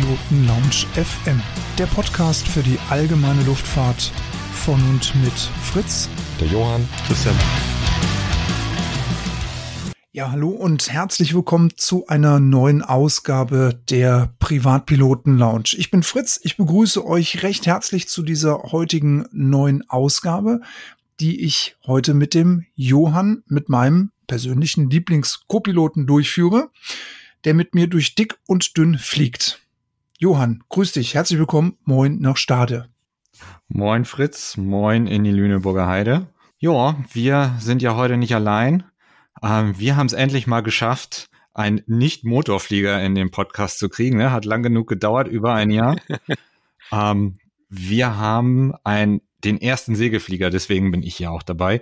Privatpiloten Lounge FM, der Podcast für die allgemeine Luftfahrt von und mit Fritz, der Johann, Christian. Ja, hallo und herzlich willkommen zu einer neuen Ausgabe der Privatpiloten Lounge. Ich bin Fritz, ich begrüße euch recht herzlich zu dieser heutigen neuen Ausgabe, die ich heute mit dem Johann, mit meinem persönlichen Lieblings-Copiloten durchführe, der mit mir durch dick und dünn fliegt. Johann, grüß dich, herzlich willkommen, moin nach Stade. Moin Fritz, moin in die Lüneburger Heide. Ja, wir sind ja heute nicht allein. Ähm, wir haben es endlich mal geschafft, einen Nicht-Motorflieger in den Podcast zu kriegen. Ne? Hat lang genug gedauert, über ein Jahr. ähm, wir haben ein, den ersten Segelflieger, deswegen bin ich ja auch dabei,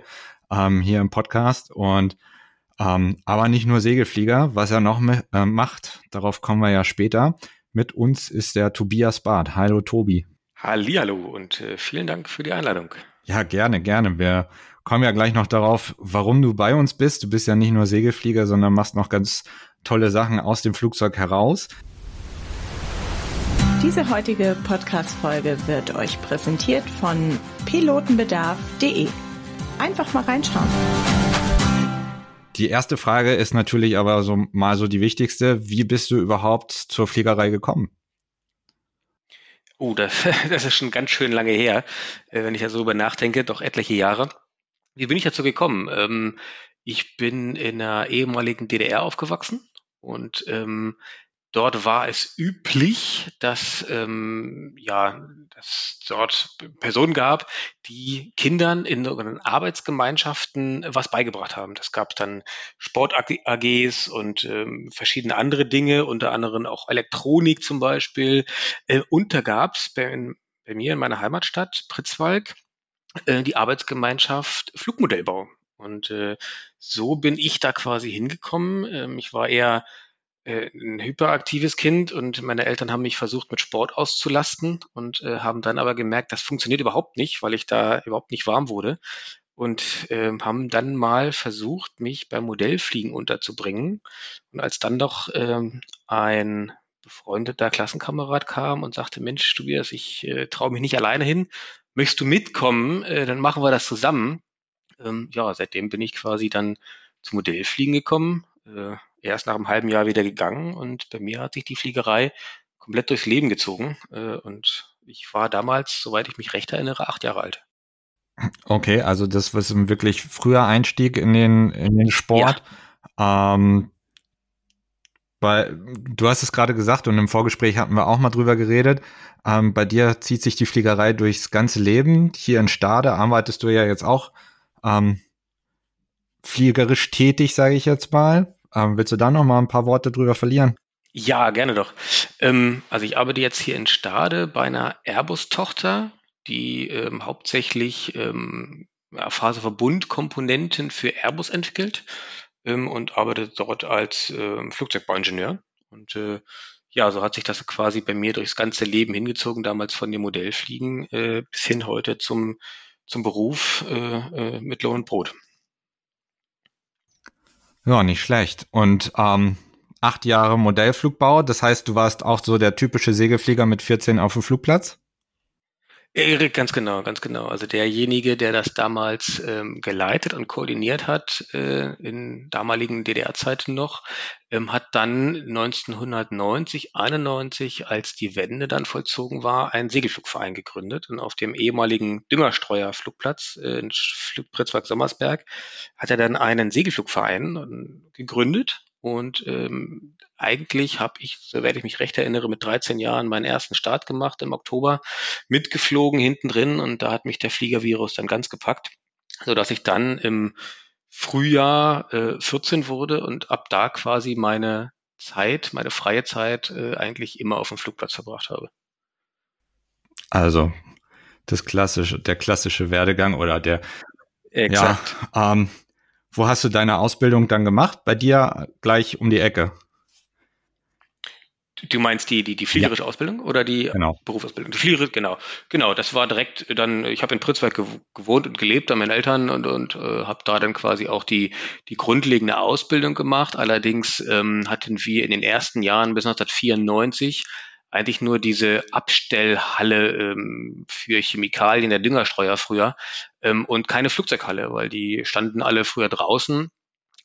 ähm, hier im Podcast. Und ähm, aber nicht nur Segelflieger, was er noch äh, macht, darauf kommen wir ja später. Mit uns ist der Tobias Barth. Hallo Tobi. Hallihallo und äh, vielen Dank für die Einladung. Ja, gerne, gerne. Wir kommen ja gleich noch darauf, warum du bei uns bist. Du bist ja nicht nur Segelflieger, sondern machst noch ganz tolle Sachen aus dem Flugzeug heraus. Diese heutige Podcast-Folge wird euch präsentiert von pilotenbedarf.de. Einfach mal reinschauen. Die erste Frage ist natürlich aber so mal so die wichtigste. Wie bist du überhaupt zur Fliegerei gekommen? Oh, das, das ist schon ganz schön lange her, äh, wenn ich da so über nachdenke, doch etliche Jahre. Wie bin ich dazu gekommen? Ähm, ich bin in einer ehemaligen DDR aufgewachsen und ähm, dort war es üblich, dass ähm, ja, dass dort Personen gab, die Kindern in sogenannten Arbeitsgemeinschaften was beigebracht haben. Das gab dann Sport-AGs und ähm, verschiedene andere Dinge, unter anderem auch Elektronik zum Beispiel. Äh, und da gab es bei, bei mir in meiner Heimatstadt Pritzwalk äh, die Arbeitsgemeinschaft Flugmodellbau. Und äh, so bin ich da quasi hingekommen. Ähm, ich war eher ein hyperaktives Kind und meine Eltern haben mich versucht, mit Sport auszulasten und äh, haben dann aber gemerkt, das funktioniert überhaupt nicht, weil ich da überhaupt nicht warm wurde. Und äh, haben dann mal versucht, mich beim Modellfliegen unterzubringen. Und als dann doch ähm, ein befreundeter Klassenkamerad kam und sagte, Mensch, Tobias, ich äh, traue mich nicht alleine hin, möchtest du mitkommen, äh, dann machen wir das zusammen. Ähm, ja, seitdem bin ich quasi dann zum Modellfliegen gekommen, erst nach einem halben Jahr wieder gegangen und bei mir hat sich die Fliegerei komplett durchs Leben gezogen äh, und ich war damals, soweit ich mich recht erinnere, acht Jahre alt. Okay, also das war ein wirklich früher Einstieg in den, in den Sport. Ja. Ähm, bei, du hast es gerade gesagt und im Vorgespräch hatten wir auch mal drüber geredet. Ähm, bei dir zieht sich die Fliegerei durchs ganze Leben. Hier in Stade arbeitest du ja jetzt auch ähm, fliegerisch tätig, sage ich jetzt mal. Ähm, willst du da noch mal ein paar Worte drüber verlieren? Ja, gerne doch. Ähm, also ich arbeite jetzt hier in Stade bei einer Airbus-Tochter, die ähm, hauptsächlich ähm, ja, Phaseverbundkomponenten für Airbus entwickelt ähm, und arbeite dort als äh, Flugzeugbauingenieur. Und äh, ja, so hat sich das quasi bei mir durchs ganze Leben hingezogen, damals von dem Modellfliegen äh, bis hin heute zum, zum Beruf äh, äh, mit Lohn und Brot. Ja, nicht schlecht. Und ähm, acht Jahre Modellflugbau, das heißt, du warst auch so der typische Segelflieger mit 14 auf dem Flugplatz? Erik, ganz genau, ganz genau. Also derjenige, der das damals ähm, geleitet und koordiniert hat, äh, in damaligen DDR-Zeiten noch, ähm, hat dann 1990, 91, als die Wende dann vollzogen war, einen Segelflugverein gegründet. Und auf dem ehemaligen Düngerstreuerflugplatz äh, in Pritzwalk-Sommersberg hat er dann einen Segelflugverein äh, gegründet und ähm, eigentlich habe ich, soweit ich mich recht erinnere, mit 13 Jahren meinen ersten Start gemacht im Oktober, mitgeflogen hinten drin und da hat mich der Fliegervirus dann ganz gepackt, so dass ich dann im Frühjahr äh, 14 wurde und ab da quasi meine Zeit, meine freie Zeit äh, eigentlich immer auf dem Flugplatz verbracht habe. Also das klassische, der klassische Werdegang oder der Exakt. Ja, ähm, wo hast du deine Ausbildung dann gemacht? Bei dir gleich um die Ecke. Du meinst die, die, die fliegerische ja. Ausbildung oder die genau. Berufsausbildung? Die Fliegerisch, genau. Genau, das war direkt dann, ich habe in Pritzwalk gewohnt und gelebt an meinen Eltern und, und äh, habe da dann quasi auch die, die grundlegende Ausbildung gemacht. Allerdings ähm, hatten wir in den ersten Jahren bis 1994 eigentlich nur diese Abstellhalle ähm, für Chemikalien der Düngerstreuer früher ähm, und keine Flugzeughalle, weil die standen alle früher draußen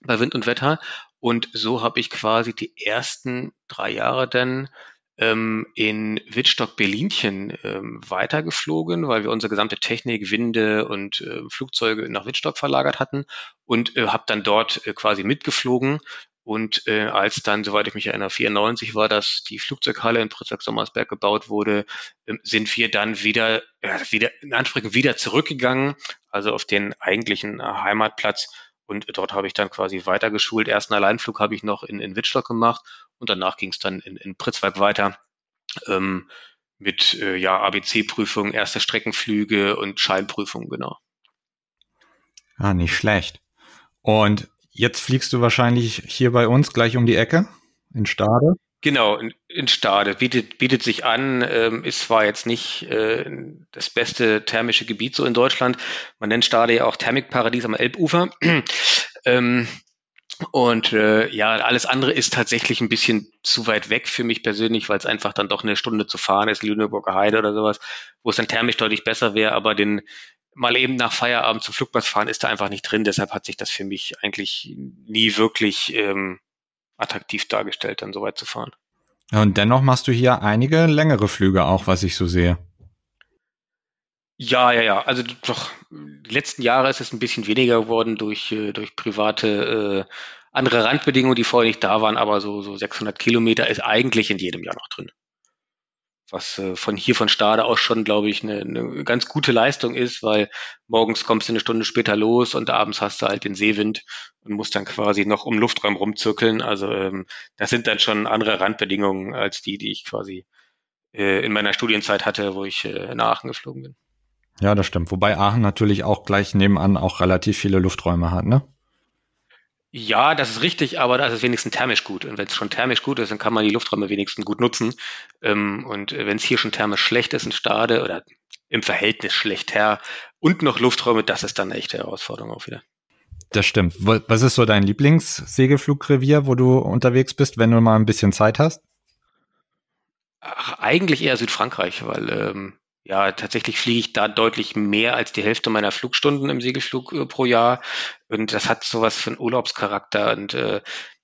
bei Wind und Wetter. Und so habe ich quasi die ersten drei Jahre dann ähm, in Wittstock-Berlinchen ähm, weitergeflogen, weil wir unsere gesamte Technik, Winde und äh, Flugzeuge nach Wittstock verlagert hatten und äh, habe dann dort äh, quasi mitgeflogen. Und äh, als dann, soweit ich mich erinnere, 94 war, dass die Flugzeughalle in Pritzak-Sommersberg gebaut wurde, äh, sind wir dann wieder, äh, wieder in Ansprüchen wieder zurückgegangen, also auf den eigentlichen Heimatplatz und dort habe ich dann quasi weitergeschult. Ersten Alleinflug habe ich noch in, in Wittstock gemacht und danach ging es dann in, in Pritzwalk weiter ähm, mit äh, ja, ABC-Prüfung, erste Streckenflüge und Scheinprüfung, genau. Ah, nicht schlecht. Und jetzt fliegst du wahrscheinlich hier bei uns gleich um die Ecke in Stade. Genau, in, Stade bietet, bietet sich an, ähm, ist zwar jetzt nicht äh, das beste thermische Gebiet so in Deutschland. Man nennt Stade ja auch Thermikparadies am Elbufer. ähm, und äh, ja, alles andere ist tatsächlich ein bisschen zu weit weg für mich persönlich, weil es einfach dann doch eine Stunde zu fahren ist, Lüneburger Heide oder sowas, wo es dann thermisch deutlich besser wäre, aber den mal eben nach Feierabend zum Flugplatz fahren ist da einfach nicht drin. Deshalb hat sich das für mich eigentlich nie wirklich ähm, attraktiv dargestellt, dann so weit zu fahren. Ja, und dennoch machst du hier einige längere Flüge auch, was ich so sehe. Ja, ja, ja. Also doch, die letzten Jahre ist es ein bisschen weniger geworden durch, äh, durch private äh, andere Randbedingungen, die vorher nicht da waren, aber so, so 600 Kilometer ist eigentlich in jedem Jahr noch drin was äh, von hier von Stade aus schon, glaube ich, eine, eine ganz gute Leistung ist, weil morgens kommst du eine Stunde später los und abends hast du halt den Seewind und musst dann quasi noch um Luftraum rumzirkeln. Also ähm, das sind dann schon andere Randbedingungen als die, die ich quasi äh, in meiner Studienzeit hatte, wo ich äh, nach Aachen geflogen bin. Ja, das stimmt. Wobei Aachen natürlich auch gleich nebenan auch relativ viele Lufträume hat, ne? Ja, das ist richtig, aber das ist wenigstens thermisch gut. Und wenn es schon thermisch gut ist, dann kann man die Lufträume wenigstens gut nutzen. Ähm, und wenn es hier schon thermisch schlecht ist in Stade oder im Verhältnis schlecht her und noch Lufträume, das ist dann eine echte Herausforderung auch wieder. Das stimmt. Was ist so dein Lieblingssegelflugrevier, wo du unterwegs bist, wenn du mal ein bisschen Zeit hast? Ach, eigentlich eher Südfrankreich, weil ähm, ja, tatsächlich fliege ich da deutlich mehr als die Hälfte meiner Flugstunden im Segelflug äh, pro Jahr. Und das hat sowas für einen Urlaubscharakter. Und äh,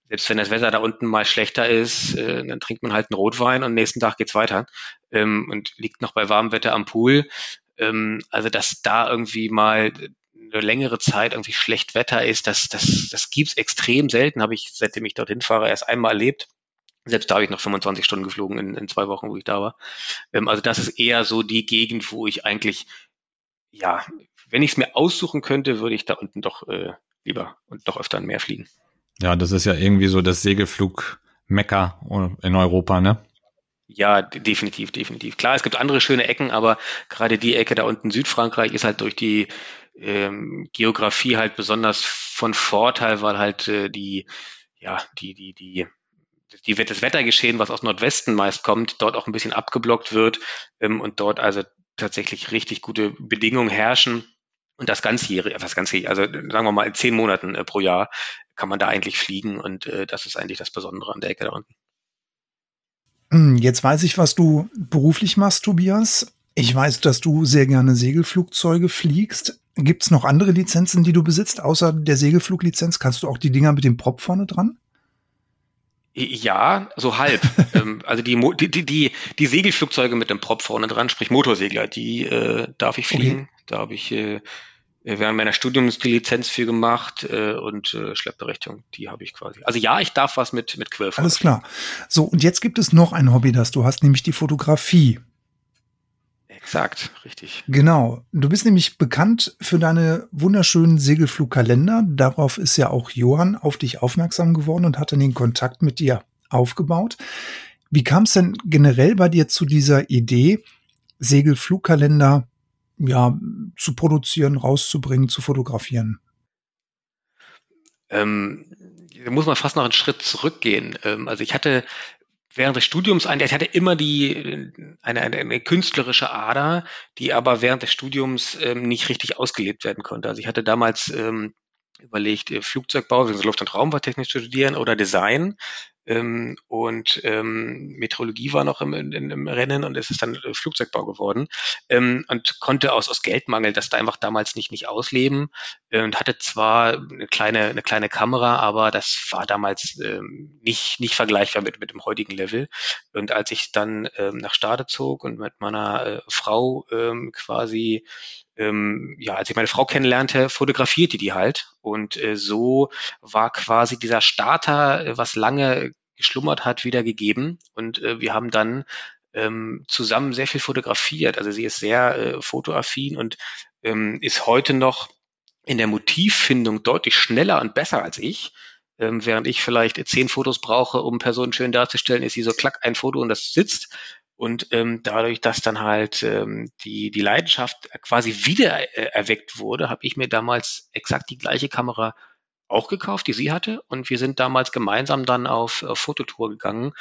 selbst wenn das Wetter da unten mal schlechter ist, äh, dann trinkt man halt einen Rotwein und nächsten Tag geht's weiter. Ähm, und liegt noch bei warmem Wetter am Pool. Ähm, also, dass da irgendwie mal eine längere Zeit irgendwie schlecht Wetter ist, das, das, das gibt's extrem selten, habe ich, seitdem ich dorthin fahre, erst einmal erlebt. Selbst da habe ich noch 25 Stunden geflogen in, in zwei Wochen, wo ich da war. Ähm, also das ist eher so die Gegend, wo ich eigentlich, ja, wenn ich es mir aussuchen könnte, würde ich da unten doch äh, lieber und doch öfter mehr fliegen. Ja, das ist ja irgendwie so das Segelflug-Mecker in Europa, ne? Ja, definitiv, definitiv. Klar, es gibt andere schöne Ecken, aber gerade die Ecke da unten Südfrankreich ist halt durch die ähm, Geografie halt besonders von Vorteil, weil halt äh, die, ja, die, die, die die, das Wettergeschehen, was aus Nordwesten meist kommt, dort auch ein bisschen abgeblockt wird ähm, und dort also tatsächlich richtig gute Bedingungen herrschen. Und das ganzjährige, was ganzjährig, also sagen wir mal in zehn Monaten äh, pro Jahr kann man da eigentlich fliegen und äh, das ist eigentlich das Besondere an der Ecke da unten. Hm, jetzt weiß ich, was du beruflich machst, Tobias. Ich weiß, dass du sehr gerne Segelflugzeuge fliegst. Gibt es noch andere Lizenzen, die du besitzt, außer der Segelfluglizenz? Kannst du auch die Dinger mit dem Prop vorne dran? Ja, so halb. ähm, also die, die, die, die Segelflugzeuge mit dem Prop vorne dran, sprich Motorsegler, die äh, darf ich fliegen. Okay. Da habe ich äh, während meiner Studiums die Lizenz für gemacht äh, und äh, Schleppberechtigung, die habe ich quasi. Also ja, ich darf was mit, mit Quirl Alles klar. So, und jetzt gibt es noch ein Hobby, das du hast, nämlich die Fotografie. Exakt, richtig. Genau. Du bist nämlich bekannt für deine wunderschönen Segelflugkalender. Darauf ist ja auch Johann auf dich aufmerksam geworden und hat dann den Kontakt mit dir aufgebaut. Wie kam es denn generell bei dir zu dieser Idee, Segelflugkalender ja, zu produzieren, rauszubringen, zu fotografieren? Ähm, da muss man fast noch einen Schritt zurückgehen. Ähm, also ich hatte während des Studiums ein, ich hatte immer die eine, eine, eine künstlerische Ader, die aber während des Studiums ähm, nicht richtig ausgelebt werden konnte. Also ich hatte damals ähm, überlegt, äh, Flugzeugbau, also Luft- und Raumfahrttechnik zu studieren oder Design. Ähm, und ähm, Meteorologie war noch im, in, im Rennen und es ist dann äh, Flugzeugbau geworden ähm, und konnte aus, aus Geldmangel das da einfach damals nicht, nicht ausleben äh, und hatte zwar eine kleine, eine kleine Kamera, aber das war damals ähm, nicht, nicht vergleichbar mit, mit dem heutigen Level. Und als ich dann ähm, nach Stade zog und mit meiner äh, Frau ähm, quasi ähm, ja, als ich meine Frau kennenlernte, fotografierte die halt. Und äh, so war quasi dieser Starter, äh, was lange geschlummert hat, wieder gegeben. Und äh, wir haben dann ähm, zusammen sehr viel fotografiert. Also sie ist sehr äh, fotoaffin und ähm, ist heute noch in der Motivfindung deutlich schneller und besser als ich. Ähm, während ich vielleicht zehn Fotos brauche, um Personen schön darzustellen, ist sie so klack ein Foto und das sitzt. Und ähm, dadurch, dass dann halt ähm, die, die Leidenschaft quasi wieder äh, erweckt wurde, habe ich mir damals exakt die gleiche Kamera auch gekauft, die sie hatte. Und wir sind damals gemeinsam dann auf, auf Fototour gegangen.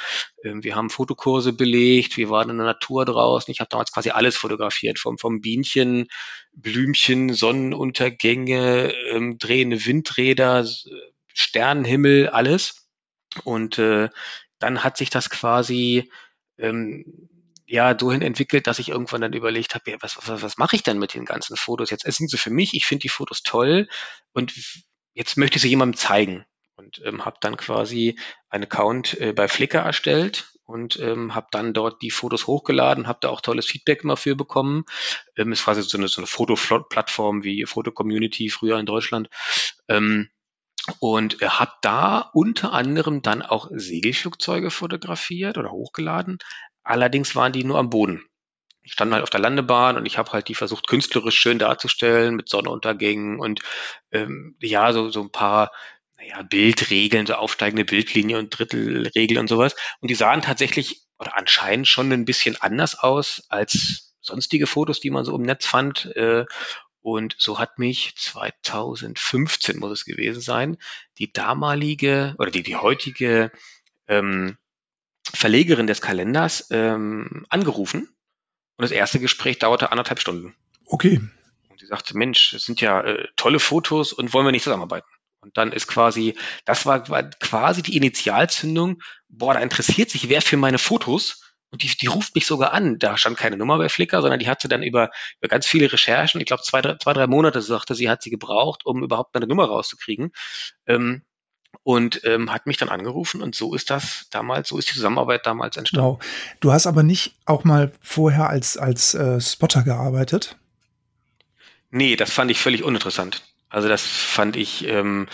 Ähm, wir haben Fotokurse belegt, wir waren in der Natur draußen. Ich habe damals quasi alles fotografiert, vom, vom Bienchen, Blümchen, Sonnenuntergänge, ähm, drehende Windräder, Sternenhimmel, alles. Und äh, dann hat sich das quasi ähm, ja dahin entwickelt, dass ich irgendwann dann überlegt habe, ja, was, was, was mache ich denn mit den ganzen Fotos? Jetzt sind sie für mich, ich finde die Fotos toll und jetzt möchte ich sie jemandem zeigen und ähm, habe dann quasi einen Account äh, bei Flickr erstellt und ähm, habe dann dort die Fotos hochgeladen, habe da auch tolles Feedback immer für bekommen. Ähm, ist quasi so eine, so eine Foto-Plattform wie Foto-Community früher in Deutschland. Ähm, und er hat da unter anderem dann auch Segelflugzeuge fotografiert oder hochgeladen. Allerdings waren die nur am Boden. Ich stand halt auf der Landebahn und ich habe halt die versucht, künstlerisch schön darzustellen mit Sonnenuntergängen und ähm, ja, so, so ein paar naja, Bildregeln, so aufsteigende Bildlinie und Drittelregel und sowas. Und die sahen tatsächlich oder anscheinend schon ein bisschen anders aus als sonstige Fotos, die man so im Netz fand. Äh, und so hat mich 2015 muss es gewesen sein, die damalige oder die, die heutige ähm, Verlegerin des Kalenders ähm, angerufen. Und das erste Gespräch dauerte anderthalb Stunden. Okay. Und sie sagte, Mensch, es sind ja äh, tolle Fotos und wollen wir nicht zusammenarbeiten? Und dann ist quasi, das war, war quasi die Initialzündung, boah, da interessiert sich wer für meine Fotos und die, die ruft mich sogar an. Da stand keine Nummer bei Flickr, sondern die hatte dann über, über ganz viele Recherchen, ich glaube zwei, drei, zwei, drei Monate, sagte sie, hat sie gebraucht, um überhaupt eine Nummer rauszukriegen. Ähm, und ähm, hat mich dann angerufen und so ist das damals, so ist die Zusammenarbeit damals entstanden. Wow. Du hast aber nicht auch mal vorher als, als äh, Spotter gearbeitet? Nee, das fand ich völlig uninteressant. Also das fand ich, ähm,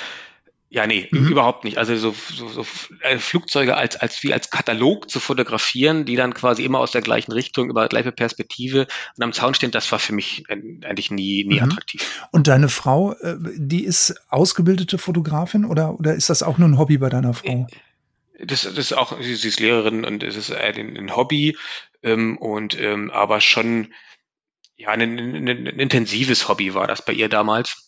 ja, nee, mhm. überhaupt nicht. Also so, so, so äh, Flugzeuge als, als wie als Katalog zu fotografieren, die dann quasi immer aus der gleichen Richtung, über gleiche Perspektive und am Zaun stehen, das war für mich eigentlich nie, nie mhm. attraktiv. Und deine Frau, äh, die ist ausgebildete Fotografin oder, oder ist das auch nur ein Hobby bei deiner Frau? Das, das ist auch, sie, sie ist Lehrerin und es ist ein, ein Hobby ähm, und ähm, aber schon ja ein, ein, ein intensives Hobby war das bei ihr damals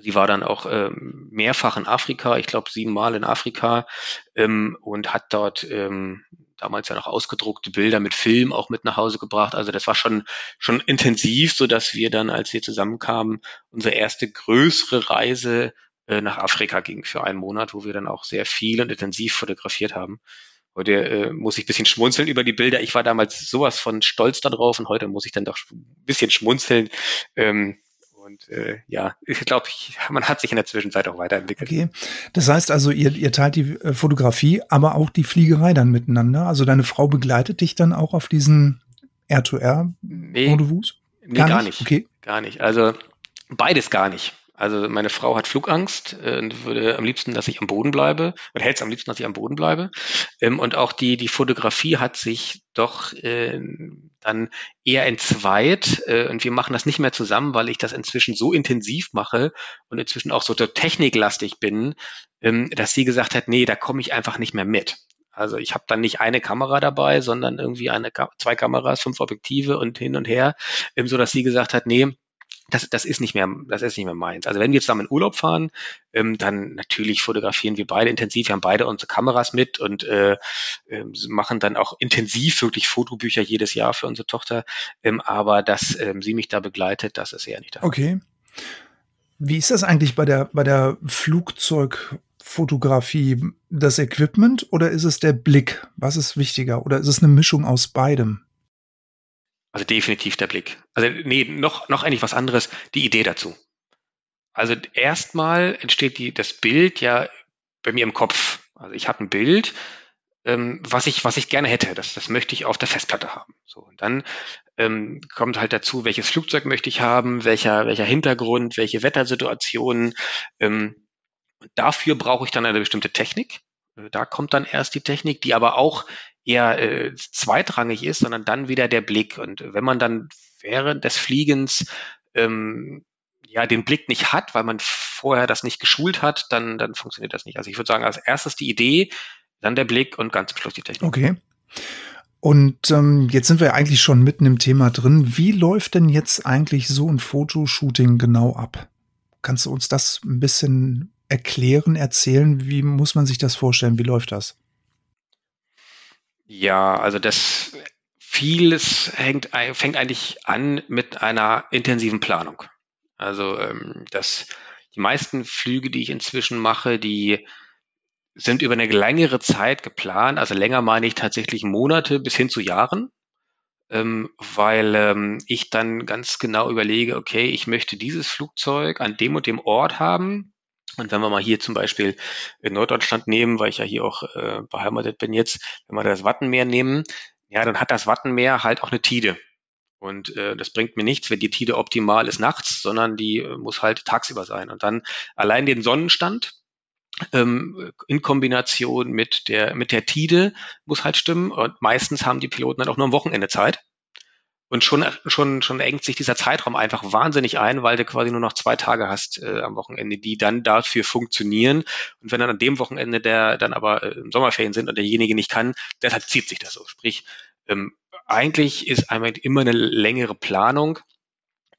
Sie war dann auch ähm, mehrfach in Afrika, ich glaube siebenmal in Afrika ähm, und hat dort ähm, damals ja noch ausgedruckte Bilder mit Film auch mit nach Hause gebracht. Also das war schon schon intensiv, so dass wir dann, als wir zusammenkamen, unsere erste größere Reise äh, nach Afrika ging für einen Monat, wo wir dann auch sehr viel und intensiv fotografiert haben. Heute äh, muss ich bisschen schmunzeln über die Bilder. Ich war damals sowas von stolz darauf und heute muss ich dann doch ein bisschen schmunzeln. Ähm, und äh, ja, ich glaube, man hat sich in der Zwischenzeit auch weiterentwickelt. Okay. Das heißt also, ihr, ihr teilt die äh, Fotografie, aber auch die Fliegerei dann miteinander. Also deine Frau begleitet dich dann auch auf diesen R2R-Rendezvous? Nee, nee, gar, gar nicht. Okay. Gar nicht. Also beides gar nicht. Also meine Frau hat Flugangst äh, und würde am liebsten, dass ich am Boden bleibe, oder hält es am liebsten, dass ich am Boden bleibe. Ähm, und auch die, die Fotografie hat sich doch äh, dann eher entzweit. Äh, und wir machen das nicht mehr zusammen, weil ich das inzwischen so intensiv mache und inzwischen auch so techniklastig bin, ähm, dass sie gesagt hat, nee, da komme ich einfach nicht mehr mit. Also ich habe dann nicht eine Kamera dabei, sondern irgendwie eine, zwei Kameras, fünf Objektive und hin und her, ähm, so dass sie gesagt hat, nee, das, das ist nicht mehr, das ist nicht mehr meins. Also wenn wir zusammen in Urlaub fahren, ähm, dann natürlich fotografieren wir beide intensiv. Wir haben beide unsere Kameras mit und äh, äh, machen dann auch intensiv wirklich Fotobücher jedes Jahr für unsere Tochter. Ähm, aber dass ähm, sie mich da begleitet, das ist eher nicht da. Okay. Wie ist das eigentlich bei der, bei der Flugzeug Fotografie das Equipment oder ist es der Blick? Was ist wichtiger? Oder ist es eine Mischung aus beidem? Also definitiv der Blick. Also nee, noch, noch eigentlich was anderes, die Idee dazu. Also erstmal entsteht die, das Bild ja bei mir im Kopf. Also ich habe ein Bild, ähm, was ich, was ich gerne hätte. Das, das möchte ich auf der Festplatte haben. So, und dann ähm, kommt halt dazu, welches Flugzeug möchte ich haben, welcher, welcher Hintergrund, welche Wettersituationen. Ähm, dafür brauche ich dann eine bestimmte Technik. Äh, da kommt dann erst die Technik, die aber auch eher äh, zweitrangig ist, sondern dann wieder der Blick. Und wenn man dann während des Fliegens ähm, ja den Blick nicht hat, weil man vorher das nicht geschult hat, dann, dann funktioniert das nicht. Also ich würde sagen, als erstes die Idee, dann der Blick und ganz zum Schluss die Technik. Okay. Und ähm, jetzt sind wir eigentlich schon mitten im Thema drin. Wie läuft denn jetzt eigentlich so ein Fotoshooting genau ab? Kannst du uns das ein bisschen erklären, erzählen? Wie muss man sich das vorstellen? Wie läuft das? Ja, also das vieles hängt, fängt eigentlich an mit einer intensiven Planung. Also ähm, das, die meisten Flüge, die ich inzwischen mache, die sind über eine längere Zeit geplant. Also länger meine ich tatsächlich Monate bis hin zu Jahren, ähm, weil ähm, ich dann ganz genau überlege, okay, ich möchte dieses Flugzeug an dem und dem Ort haben. Und wenn wir mal hier zum Beispiel in Norddeutschland nehmen, weil ich ja hier auch äh, beheimatet bin jetzt, wenn wir das Wattenmeer nehmen, ja, dann hat das Wattenmeer halt auch eine Tide. Und äh, das bringt mir nichts, wenn die Tide optimal ist nachts, sondern die äh, muss halt tagsüber sein. Und dann allein den Sonnenstand ähm, in Kombination mit der mit der Tide muss halt stimmen. Und meistens haben die Piloten dann auch nur am Wochenende Zeit. Und schon, schon, schon engt sich dieser Zeitraum einfach wahnsinnig ein, weil du quasi nur noch zwei Tage hast äh, am Wochenende, die dann dafür funktionieren. Und wenn dann an dem Wochenende der dann aber äh, im Sommerferien sind und derjenige nicht kann, deshalb zieht sich das so. Sprich, ähm, eigentlich ist einmal immer eine längere Planung,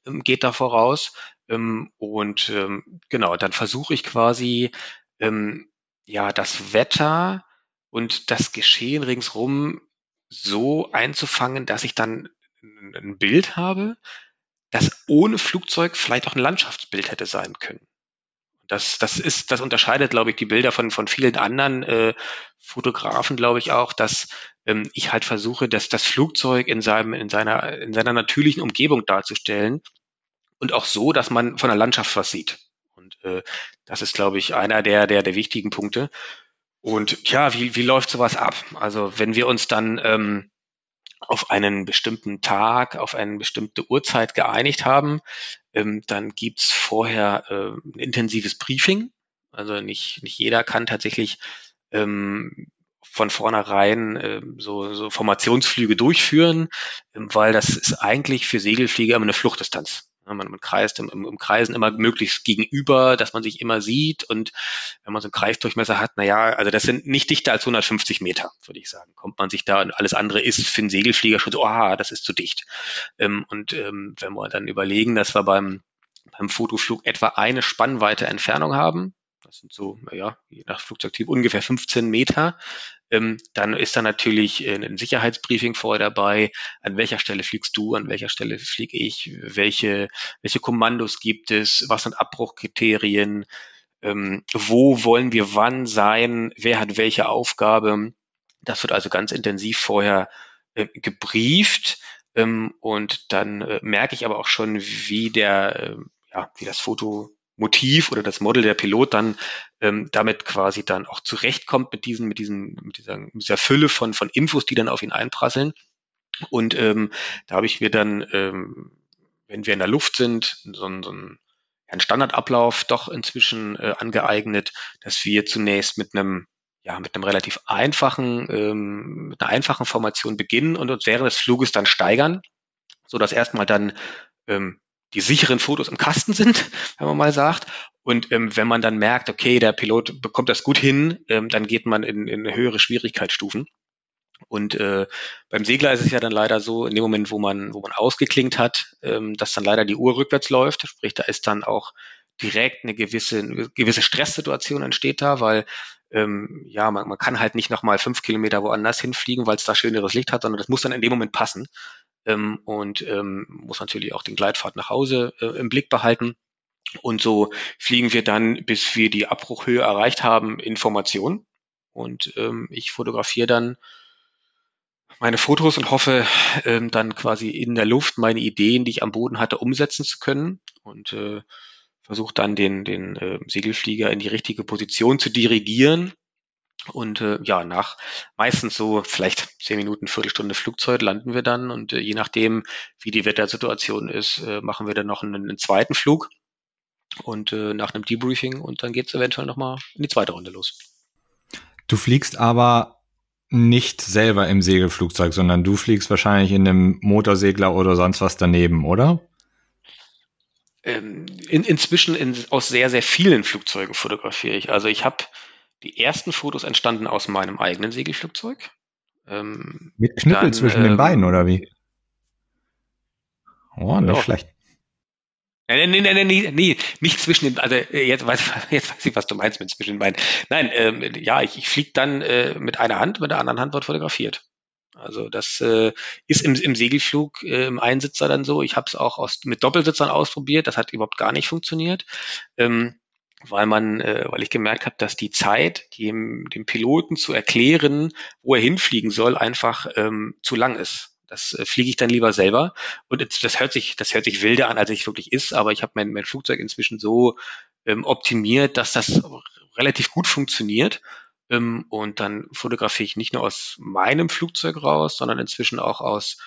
ähm, geht da voraus. Ähm, und ähm, genau, dann versuche ich quasi ähm, ja das Wetter und das Geschehen ringsrum so einzufangen, dass ich dann ein Bild habe, das ohne Flugzeug vielleicht auch ein Landschaftsbild hätte sein können. Das, das ist, das unterscheidet, glaube ich, die Bilder von, von vielen anderen äh, Fotografen, glaube ich auch, dass ähm, ich halt versuche, dass das Flugzeug in seinem, in seiner, in seiner natürlichen Umgebung darzustellen und auch so, dass man von der Landschaft was sieht. Und äh, das ist, glaube ich, einer der, der, der wichtigen Punkte. Und ja, wie, wie läuft sowas ab? Also wenn wir uns dann ähm, auf einen bestimmten Tag, auf eine bestimmte Uhrzeit geeinigt haben, ähm, dann gibt's vorher äh, ein intensives Briefing. Also nicht, nicht jeder kann tatsächlich ähm, von vornherein äh, so, so Formationsflüge durchführen, ähm, weil das ist eigentlich für Segelflieger immer eine Fluchtdistanz. Man, man kreist im, im, Kreisen immer möglichst gegenüber, dass man sich immer sieht. Und wenn man so einen Kreisdurchmesser hat, na ja, also das sind nicht dichter als 150 Meter, würde ich sagen. Kommt man sich da und alles andere ist für einen Segelflieger schon so, ah, das ist zu dicht. Ähm, und ähm, wenn wir dann überlegen, dass wir beim, beim Fotoflug etwa eine Spannweite Entfernung haben, das sind so, naja, je nach Flugzeugtyp ungefähr 15 Meter. Ähm, dann ist da natürlich äh, ein Sicherheitsbriefing vorher dabei. An welcher Stelle fliegst du? An welcher Stelle fliege ich? Welche, welche Kommandos gibt es? Was sind Abbruchkriterien? Ähm, wo wollen wir wann sein? Wer hat welche Aufgabe? Das wird also ganz intensiv vorher äh, gebrieft. Ähm, und dann äh, merke ich aber auch schon, wie der, äh, ja, wie das Foto Motiv oder das Model der Pilot dann ähm, damit quasi dann auch zurechtkommt mit diesen, mit diesen, mit dieser, mit dieser Fülle von, von Infos, die dann auf ihn einprasseln. Und ähm, da habe ich mir dann, ähm, wenn wir in der Luft sind, so, so ein Standardablauf doch inzwischen äh, angeeignet, dass wir zunächst mit einem ja, mit einem relativ einfachen, ähm, mit einer einfachen Formation beginnen und uns während des Fluges dann steigern, so dass erstmal dann ähm, die sicheren Fotos im Kasten sind, wenn man mal sagt. Und ähm, wenn man dann merkt, okay, der Pilot bekommt das gut hin, ähm, dann geht man in, in höhere Schwierigkeitsstufen. Und äh, beim Segler ist es ja dann leider so, in dem Moment, wo man, wo man ausgeklingt hat, ähm, dass dann leider die Uhr rückwärts läuft. Sprich, da ist dann auch direkt eine gewisse, eine gewisse Stresssituation entsteht da, weil ähm, ja, man, man kann halt nicht nochmal fünf Kilometer woanders hinfliegen, weil es da schöneres Licht hat, sondern das muss dann in dem Moment passen ähm, und ähm, muss natürlich auch den Gleitpfad nach Hause äh, im Blick behalten. Und so fliegen wir dann, bis wir die Abbruchhöhe erreicht haben, Informationen. Und ähm, ich fotografiere dann meine Fotos und hoffe ähm, dann quasi in der Luft meine Ideen, die ich am Boden hatte, umsetzen zu können. Und äh, versuche dann den, den äh, Segelflieger in die richtige Position zu dirigieren. Und äh, ja, nach meistens so vielleicht zehn Minuten, Viertelstunde Flugzeug landen wir dann und äh, je nachdem, wie die Wettersituation ist, äh, machen wir dann noch einen, einen zweiten Flug und äh, nach einem Debriefing und dann geht es eventuell nochmal in die zweite Runde los. Du fliegst aber nicht selber im Segelflugzeug, sondern du fliegst wahrscheinlich in einem Motorsegler oder sonst was daneben, oder? Ähm, in, inzwischen in, aus sehr, sehr vielen Flugzeugen fotografiere ich. Also ich habe die ersten Fotos entstanden aus meinem eigenen Segelflugzeug. Ähm, Mit Knüppel dann, zwischen ähm, den Beinen, oder wie? Oh, nicht ja. schlecht. Nein, nein, nein, nein, nee, nee, nicht zwischen den, also äh, jetzt weiß, jetzt weiß ich, was du meinst mit zwischen den Beinen. Nein, ähm, ja, ich, ich fliege dann äh, mit einer Hand, mit der anderen Hand wird fotografiert. Also das äh, ist im, im Segelflug äh, im Einsitzer dann so. Ich habe es auch aus, mit Doppelsitzern ausprobiert. Das hat überhaupt gar nicht funktioniert, ähm, weil man, äh, weil ich gemerkt habe, dass die Zeit, dem, dem Piloten zu erklären, wo er hinfliegen soll, einfach ähm, zu lang ist. Das äh, fliege ich dann lieber selber. Und das hört sich, das hört sich wilder an, als es wirklich ist. Aber ich habe mein, mein Flugzeug inzwischen so ähm, optimiert, dass das relativ gut funktioniert. Ähm, und dann fotografiere ich nicht nur aus meinem Flugzeug raus, sondern inzwischen auch aus,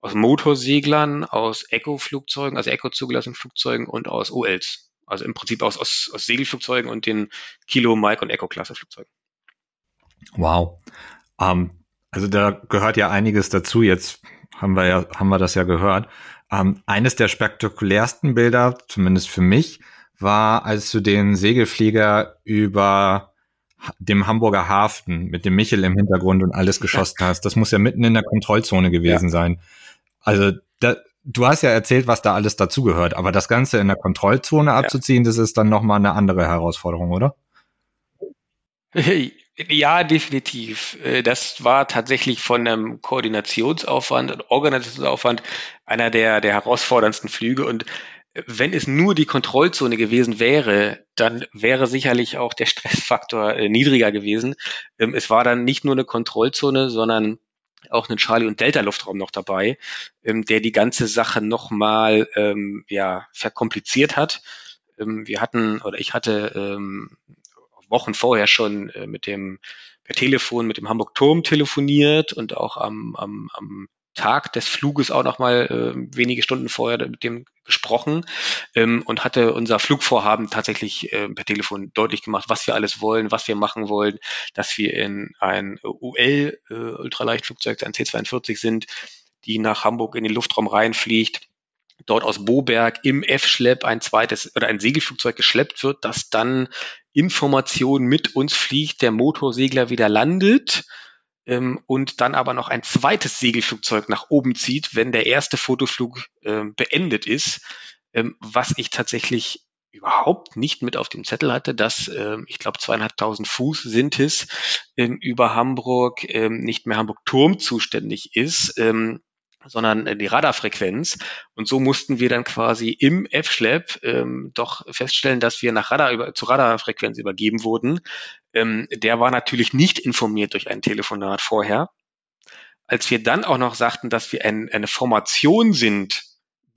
aus Motorseglern, aus Eco-Flugzeugen, also Eco-zugelassenen Flugzeugen und aus OLs. Also im Prinzip aus, aus, aus Segelflugzeugen und den Kilo, Mike und Eco-Klasse-Flugzeugen. Wow. Um, ähm, also da gehört ja einiges dazu. Jetzt haben wir ja, haben wir das ja gehört. Um, ähm, eines der spektakulärsten Bilder, zumindest für mich, war, als du den Segelflieger über dem Hamburger Hafen mit dem Michel im Hintergrund und alles geschossen hast. Das muss ja mitten in der Kontrollzone gewesen ja. sein. Also da, du hast ja erzählt, was da alles dazugehört, aber das Ganze in der Kontrollzone abzuziehen, ja. das ist dann nochmal eine andere Herausforderung, oder? Ja, definitiv. Äh, das war tatsächlich von einem Koordinationsaufwand und Organisationsaufwand einer der, der herausforderndsten Flüge und wenn es nur die Kontrollzone gewesen wäre, dann wäre sicherlich auch der Stressfaktor äh, niedriger gewesen. Ähm, es war dann nicht nur eine Kontrollzone, sondern auch ein Charlie- und Delta-Luftraum noch dabei, ähm, der die ganze Sache nochmal ähm, ja, verkompliziert hat. Ähm, wir hatten, oder ich hatte ähm, Wochen vorher schon äh, mit dem per Telefon mit dem Hamburg Turm telefoniert und auch am, am, am Tag des Fluges auch noch mal äh, wenige Stunden vorher mit dem gesprochen ähm, und hatte unser Flugvorhaben tatsächlich äh, per Telefon deutlich gemacht, was wir alles wollen, was wir machen wollen, dass wir in ein UL äh, Ultraleichtflugzeug, ein C-42 sind, die nach Hamburg in den Luftraum reinfliegt, dort aus Boberg im F-Schlepp ein zweites oder ein Segelflugzeug geschleppt wird, das dann Informationen mit uns fliegt, der Motorsegler wieder landet ähm, und dann aber noch ein zweites Segelflugzeug nach oben zieht, wenn der erste Fotoflug äh, beendet ist, ähm, was ich tatsächlich überhaupt nicht mit auf dem Zettel hatte, dass äh, ich glaube zweieinhalbtausend Fuß sind es ähm, über Hamburg ähm, nicht mehr Hamburg Turm zuständig ist, ähm, sondern äh, die Radarfrequenz. Und so mussten wir dann quasi im F-Schlepp ähm, doch feststellen, dass wir nach Radar über, zu Radarfrequenz übergeben wurden. Ähm, der war natürlich nicht informiert durch ein Telefonat vorher. Als wir dann auch noch sagten, dass wir ein, eine Formation sind,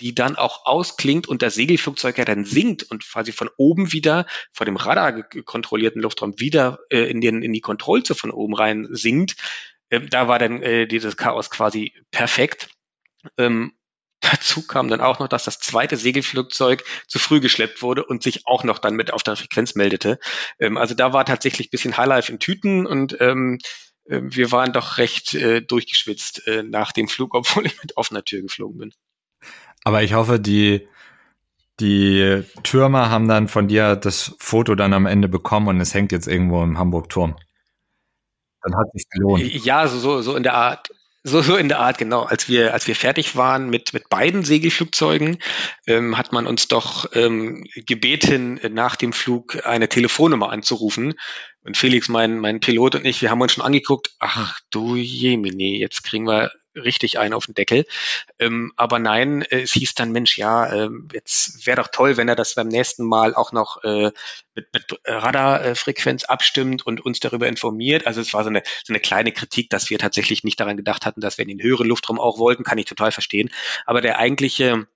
die dann auch ausklingt und das Segelflugzeug ja dann sinkt und quasi von oben wieder, vor dem Radar kontrollierten Luftraum wieder äh, in, den, in die Kontrollzone von oben rein sinkt, ähm, da war dann äh, dieses Chaos quasi perfekt. Ähm, dazu kam dann auch noch, dass das zweite Segelflugzeug zu früh geschleppt wurde und sich auch noch dann mit auf der Frequenz meldete. Ähm, also da war tatsächlich ein bisschen Highlife in Tüten und ähm, äh, wir waren doch recht äh, durchgeschwitzt äh, nach dem Flug, obwohl ich mit offener Tür geflogen bin. Aber ich hoffe, die, die Türmer haben dann von dir das Foto dann am Ende bekommen und es hängt jetzt irgendwo im Hamburg Turm. Dann hat sich gelohnt. Ja, so, so in der Art. So, so in der Art, genau. Als wir, als wir fertig waren mit, mit beiden Segelflugzeugen, ähm, hat man uns doch ähm, gebeten, nach dem Flug eine Telefonnummer anzurufen. Und Felix, mein, mein Pilot und ich, wir haben uns schon angeguckt, ach du Jemini, jetzt kriegen wir richtig einen auf den Deckel. Ähm, aber nein, äh, es hieß dann, Mensch, ja, ähm, jetzt wäre doch toll, wenn er das beim nächsten Mal auch noch äh, mit, mit Radarfrequenz abstimmt und uns darüber informiert. Also es war so eine, so eine kleine Kritik, dass wir tatsächlich nicht daran gedacht hatten, dass wir in den höheren Luftraum auch wollten, kann ich total verstehen. Aber der eigentliche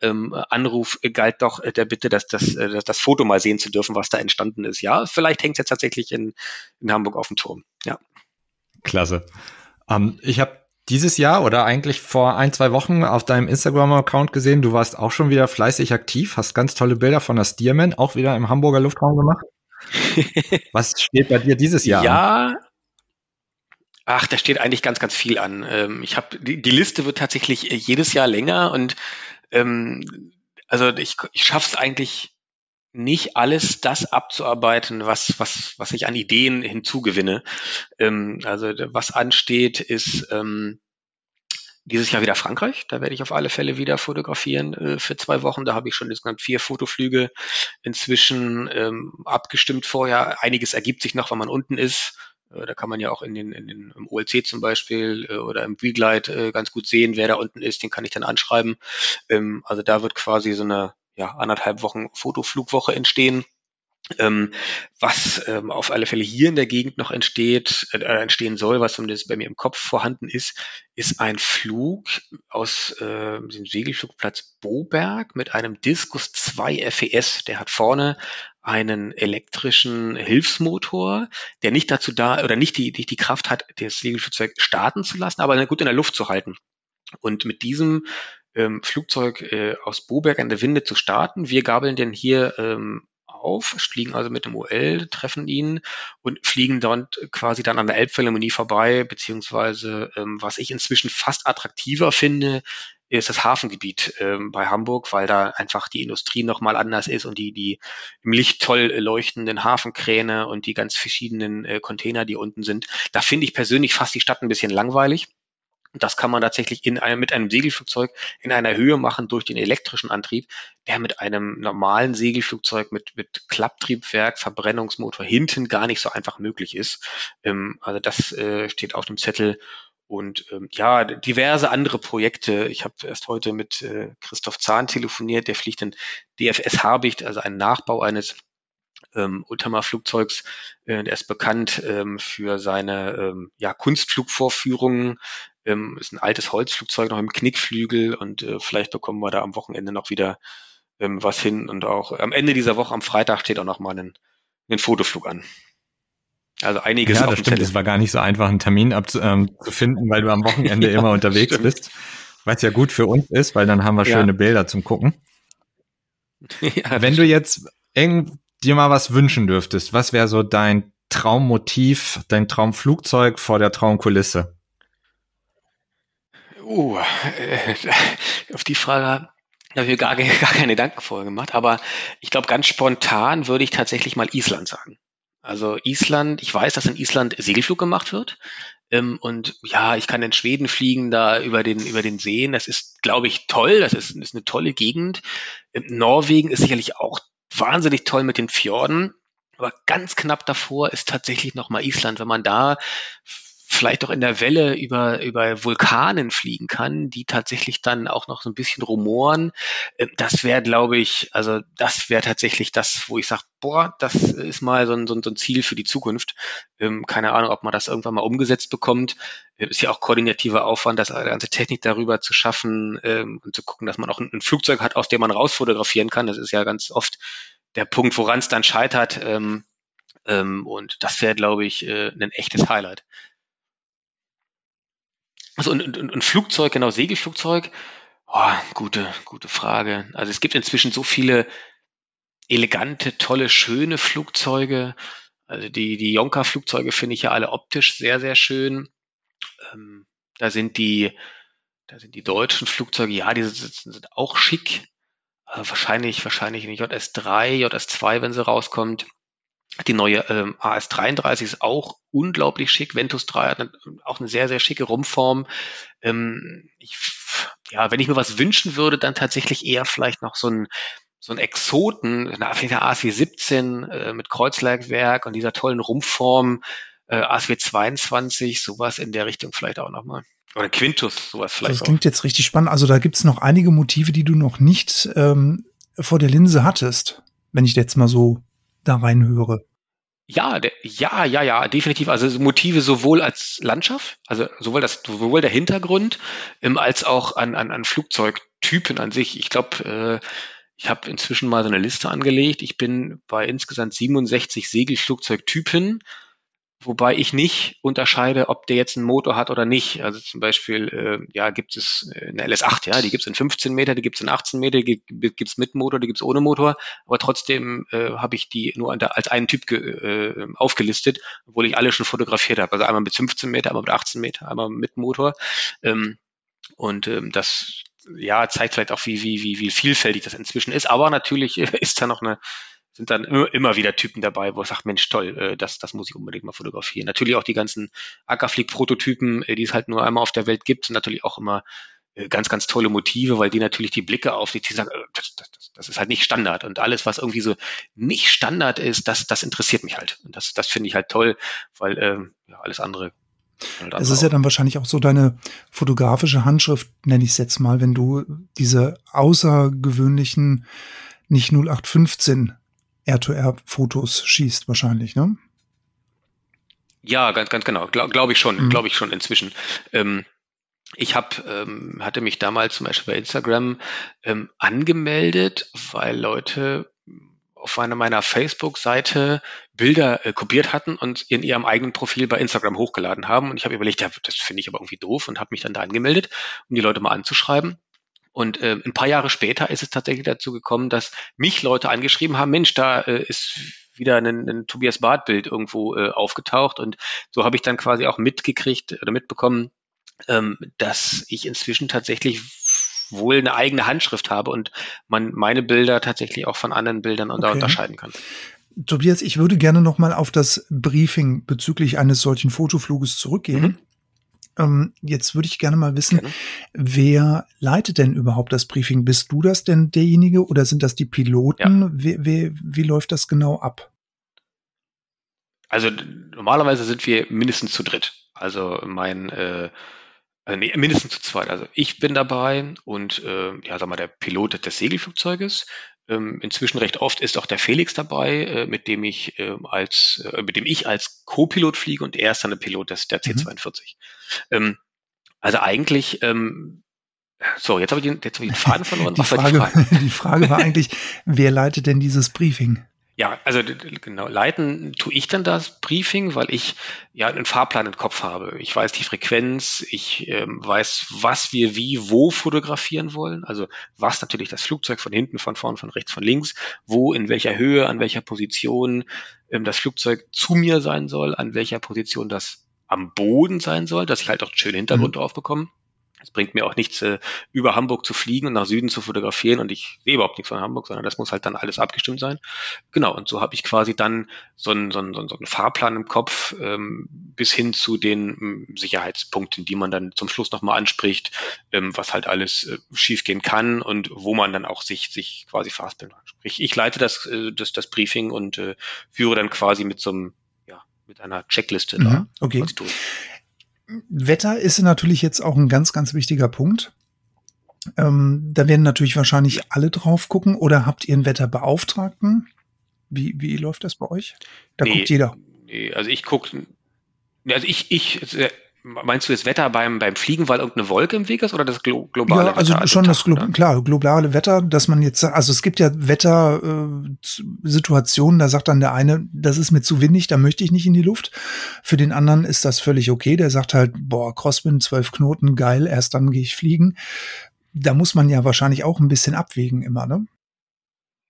ähm, Anruf galt doch der Bitte, dass das, äh, das Foto mal sehen zu dürfen, was da entstanden ist. Ja, vielleicht hängt es jetzt tatsächlich in, in Hamburg auf dem Turm. Ja. Klasse. Ähm, ich habe dieses Jahr oder eigentlich vor ein, zwei Wochen auf deinem Instagram-Account gesehen, du warst auch schon wieder fleißig aktiv, hast ganz tolle Bilder von der Stearman auch wieder im Hamburger Luftraum gemacht. Was steht bei dir dieses Jahr? Ja, an? Ach, da steht eigentlich ganz, ganz viel an. Ähm, ich habe die, die Liste wird tatsächlich jedes Jahr länger und ähm, also ich, ich schaffe es eigentlich nicht alles das abzuarbeiten, was, was, was ich an Ideen hinzugewinne. Ähm, also was ansteht, ist ähm, dieses Jahr wieder Frankreich. Da werde ich auf alle Fälle wieder fotografieren äh, für zwei Wochen. Da habe ich schon insgesamt vier Fotoflüge inzwischen ähm, abgestimmt vorher. Einiges ergibt sich noch, wenn man unten ist. Äh, da kann man ja auch in den, in den im OLC zum Beispiel äh, oder im Weglite äh, ganz gut sehen, wer da unten ist. Den kann ich dann anschreiben. Ähm, also da wird quasi so eine ja, anderthalb Wochen Fotoflugwoche entstehen. Ähm, was ähm, auf alle Fälle hier in der Gegend noch entsteht, äh, entstehen soll, was zumindest bei mir im Kopf vorhanden ist, ist ein Flug aus äh, dem Segelflugplatz Boberg mit einem Discus 2 FES. Der hat vorne einen elektrischen Hilfsmotor, der nicht dazu da oder nicht die, nicht die Kraft hat, das Segelflugzeug starten zu lassen, aber gut in der Luft zu halten. Und mit diesem ähm, Flugzeug äh, aus Boberg an der Winde zu starten. Wir gabeln den hier ähm, auf, fliegen also mit dem OL, treffen ihn und fliegen dort quasi dann an der Elbphilharmonie vorbei, beziehungsweise ähm, was ich inzwischen fast attraktiver finde, ist das Hafengebiet ähm, bei Hamburg, weil da einfach die Industrie nochmal anders ist und die, die im Licht toll leuchtenden Hafenkräne und die ganz verschiedenen äh, Container, die unten sind. Da finde ich persönlich fast die Stadt ein bisschen langweilig. Das kann man tatsächlich in einem, mit einem Segelflugzeug in einer Höhe machen durch den elektrischen Antrieb, der mit einem normalen Segelflugzeug mit, mit Klapptriebwerk, Verbrennungsmotor hinten gar nicht so einfach möglich ist. Ähm, also das äh, steht auf dem Zettel und ähm, ja, diverse andere Projekte. Ich habe erst heute mit äh, Christoph Zahn telefoniert, der fliegt in DFS Habicht, also einen Nachbau eines ähm, Ultramar-Flugzeugs. Äh, der ist bekannt ähm, für seine ähm, ja, Kunstflugvorführungen. Ähm, ist ein altes Holzflugzeug noch im Knickflügel und äh, vielleicht bekommen wir da am Wochenende noch wieder ähm, was hin. Und auch am Ende dieser Woche, am Freitag, steht auch noch mal ein, ein Fotoflug an. Also einiges. Ja, das stimmt. Es war gar nicht so einfach, einen Termin abzufinden, weil du am Wochenende ja, immer unterwegs stimmt. bist. Was ja gut für uns ist, weil dann haben wir schöne ja. Bilder zum Gucken. Ja, Wenn du jetzt eng dir mal was wünschen dürftest, was wäre so dein Traummotiv, dein Traumflugzeug vor der Traumkulisse? Uh, äh, auf die Frage habe ich mir gar, gar keine Gedanken vorher gemacht, aber ich glaube, ganz spontan würde ich tatsächlich mal Island sagen. Also Island, ich weiß, dass in Island Segelflug gemacht wird. Ähm, und ja, ich kann in Schweden fliegen, da über den, über den Seen. Das ist, glaube ich, toll. Das ist, ist eine tolle Gegend. Ähm, Norwegen ist sicherlich auch wahnsinnig toll mit den Fjorden. Aber ganz knapp davor ist tatsächlich nochmal Island. Wenn man da vielleicht auch in der Welle über, über Vulkanen fliegen kann, die tatsächlich dann auch noch so ein bisschen rumoren. Ähm, das wäre, glaube ich, also das wäre tatsächlich das, wo ich sage, boah, das ist mal so ein, so ein, Ziel für die Zukunft. Ähm, keine Ahnung, ob man das irgendwann mal umgesetzt bekommt. Ähm, ist ja auch koordinativer Aufwand, das ganze Technik darüber zu schaffen und zu gucken, dass man auch ein, Flugzeug hat, aus dem man rausfotografieren kann. Das ist ja ganz oft der Punkt, woran es dann scheitert. und das wäre, glaube ich, äh, ein echtes Highlight. Also und, und, und Flugzeug, genau, Segelflugzeug, oh, gute, gute Frage. Also es gibt inzwischen so viele elegante, tolle, schöne Flugzeuge. Also die, die Jonker-Flugzeuge finde ich ja alle optisch sehr, sehr schön. Ähm, da sind die, da sind die deutschen Flugzeuge, ja, die sind, sind auch schick. Also wahrscheinlich, wahrscheinlich in JS3, JS2, wenn sie rauskommt. Die neue ähm, AS33 ist auch unglaublich schick. Ventus 3 hat auch eine sehr, sehr schicke Rumpform. Ähm, ich, ja, wenn ich mir was wünschen würde, dann tatsächlich eher vielleicht noch so ein, so ein Exoten, eine ASW 17 äh, mit Kreuzleitwerk und dieser tollen Rumpform, äh, ASW 22, sowas in der Richtung vielleicht auch nochmal. Oder Quintus, sowas vielleicht. Das klingt auch. jetzt richtig spannend. Also da gibt's noch einige Motive, die du noch nicht ähm, vor der Linse hattest, wenn ich jetzt mal so da reinhöre. Ja, der, ja, ja, ja, definitiv. Also Motive sowohl als Landschaft, also sowohl das, sowohl der Hintergrund, ähm, als auch an, an, an Flugzeugtypen an sich. Ich glaube, äh, ich habe inzwischen mal so eine Liste angelegt. Ich bin bei insgesamt 67 Segelflugzeugtypen wobei ich nicht unterscheide, ob der jetzt einen Motor hat oder nicht. Also zum Beispiel, äh, ja, gibt es eine LS8, ja, die gibt es in 15 Meter, die gibt es in 18 Meter, die gibt es mit Motor, die gibt es ohne Motor, aber trotzdem äh, habe ich die nur als einen Typ äh, aufgelistet, obwohl ich alle schon fotografiert habe. Also einmal mit 15 Meter, einmal mit 18 Meter, einmal mit Motor. Ähm, und ähm, das ja, zeigt vielleicht auch, wie, wie, wie, wie vielfältig das inzwischen ist. Aber natürlich ist da noch eine sind dann immer wieder Typen dabei, wo ich sage, Mensch, toll, äh, das, das muss ich unbedingt mal fotografieren. Natürlich auch die ganzen Ackerflieg-Prototypen, äh, die es halt nur einmal auf der Welt gibt, sind natürlich auch immer äh, ganz, ganz tolle Motive, weil die natürlich die Blicke auf sich sagen, das, das, das ist halt nicht Standard. Und alles, was irgendwie so nicht Standard ist, das, das interessiert mich halt. Und das, das finde ich halt toll, weil ähm, ja, alles andere es ist ja dann wahrscheinlich auch so deine fotografische Handschrift, nenne ich es jetzt mal, wenn du diese außergewöhnlichen, nicht 0815 R2R-Fotos schießt wahrscheinlich, ne? Ja, ganz, ganz genau. Glaube glaub ich schon, mhm. glaube ich schon inzwischen. Ähm, ich hab, ähm, hatte mich damals zum Beispiel bei Instagram ähm, angemeldet, weil Leute auf einer meiner Facebook-Seite Bilder äh, kopiert hatten und in ihrem eigenen Profil bei Instagram hochgeladen haben. Und ich habe überlegt, ja, das finde ich aber irgendwie doof und habe mich dann da angemeldet, um die Leute mal anzuschreiben. Und äh, ein paar Jahre später ist es tatsächlich dazu gekommen, dass mich Leute angeschrieben haben, Mensch, da äh, ist wieder ein, ein Tobias Barth-Bild irgendwo äh, aufgetaucht. Und so habe ich dann quasi auch mitgekriegt oder mitbekommen, ähm, dass ich inzwischen tatsächlich wohl eine eigene Handschrift habe und man meine Bilder tatsächlich auch von anderen Bildern okay. unterscheiden kann. Tobias, ich würde gerne noch mal auf das Briefing bezüglich eines solchen Fotofluges zurückgehen. Mhm. Ähm, jetzt würde ich gerne mal wissen, okay. wer leitet denn überhaupt das Briefing? Bist du das denn derjenige oder sind das die Piloten? Ja. Wie, wie, wie läuft das genau ab? Also normalerweise sind wir mindestens zu dritt. Also mein äh, äh, nee, mindestens zu zweit. Also ich bin dabei und äh, ja, sag mal, der Pilot des Segelflugzeuges. Ähm, inzwischen recht oft ist auch der Felix dabei, äh, mit dem ich äh, als äh, mit dem ich als Co-Pilot fliege und er ist dann der Pilot des der C42. Mhm. Ähm, also eigentlich ähm, so, jetzt habe ich, den, jetzt hab ich den Faden verloren. Die Frage, die Frage? die Frage war eigentlich, wer leitet denn dieses Briefing? Ja, also genau, leiten tue ich dann das Briefing, weil ich ja einen Fahrplan im Kopf habe. Ich weiß die Frequenz, ich ähm, weiß, was wir wie wo fotografieren wollen. Also was natürlich das Flugzeug von hinten, von vorn, von rechts, von links, wo, in welcher Höhe, an welcher Position ähm, das Flugzeug zu mir sein soll, an welcher Position das am Boden sein soll, dass ich halt auch einen schönen Hintergrund mhm. drauf bekomme. Es bringt mir auch nichts, äh, über Hamburg zu fliegen und nach Süden zu fotografieren und ich sehe überhaupt nichts von Hamburg, sondern das muss halt dann alles abgestimmt sein. Genau, und so habe ich quasi dann so einen, so einen, so einen Fahrplan im Kopf ähm, bis hin zu den ähm, Sicherheitspunkten, die man dann zum Schluss nochmal anspricht, ähm, was halt alles äh, schiefgehen kann und wo man dann auch sich, sich quasi fastbilden kann. Sprich, ich leite das, äh, das, das Briefing und äh, führe dann quasi mit so einem, mit einer Checkliste mhm, da okay. Wetter ist natürlich jetzt auch ein ganz, ganz wichtiger Punkt. Ähm, da werden natürlich wahrscheinlich alle drauf gucken. Oder habt ihr einen Wetterbeauftragten? Wie, wie läuft das bei euch? Da nee, guckt jeder. Nee, also ich gucke, also ich, ich Meinst du das Wetter beim, beim Fliegen, weil irgendeine Wolke im Weg ist oder das glo globale ja, also Wetter? Also schon das Glo oder? klar, globale Wetter, dass man jetzt, also es gibt ja Wettersituationen, äh, da sagt dann der eine, das ist mir zu windig, da möchte ich nicht in die Luft. Für den anderen ist das völlig okay, der sagt halt, boah, Crosswind, zwölf Knoten, geil, erst dann gehe ich fliegen. Da muss man ja wahrscheinlich auch ein bisschen abwägen immer, ne?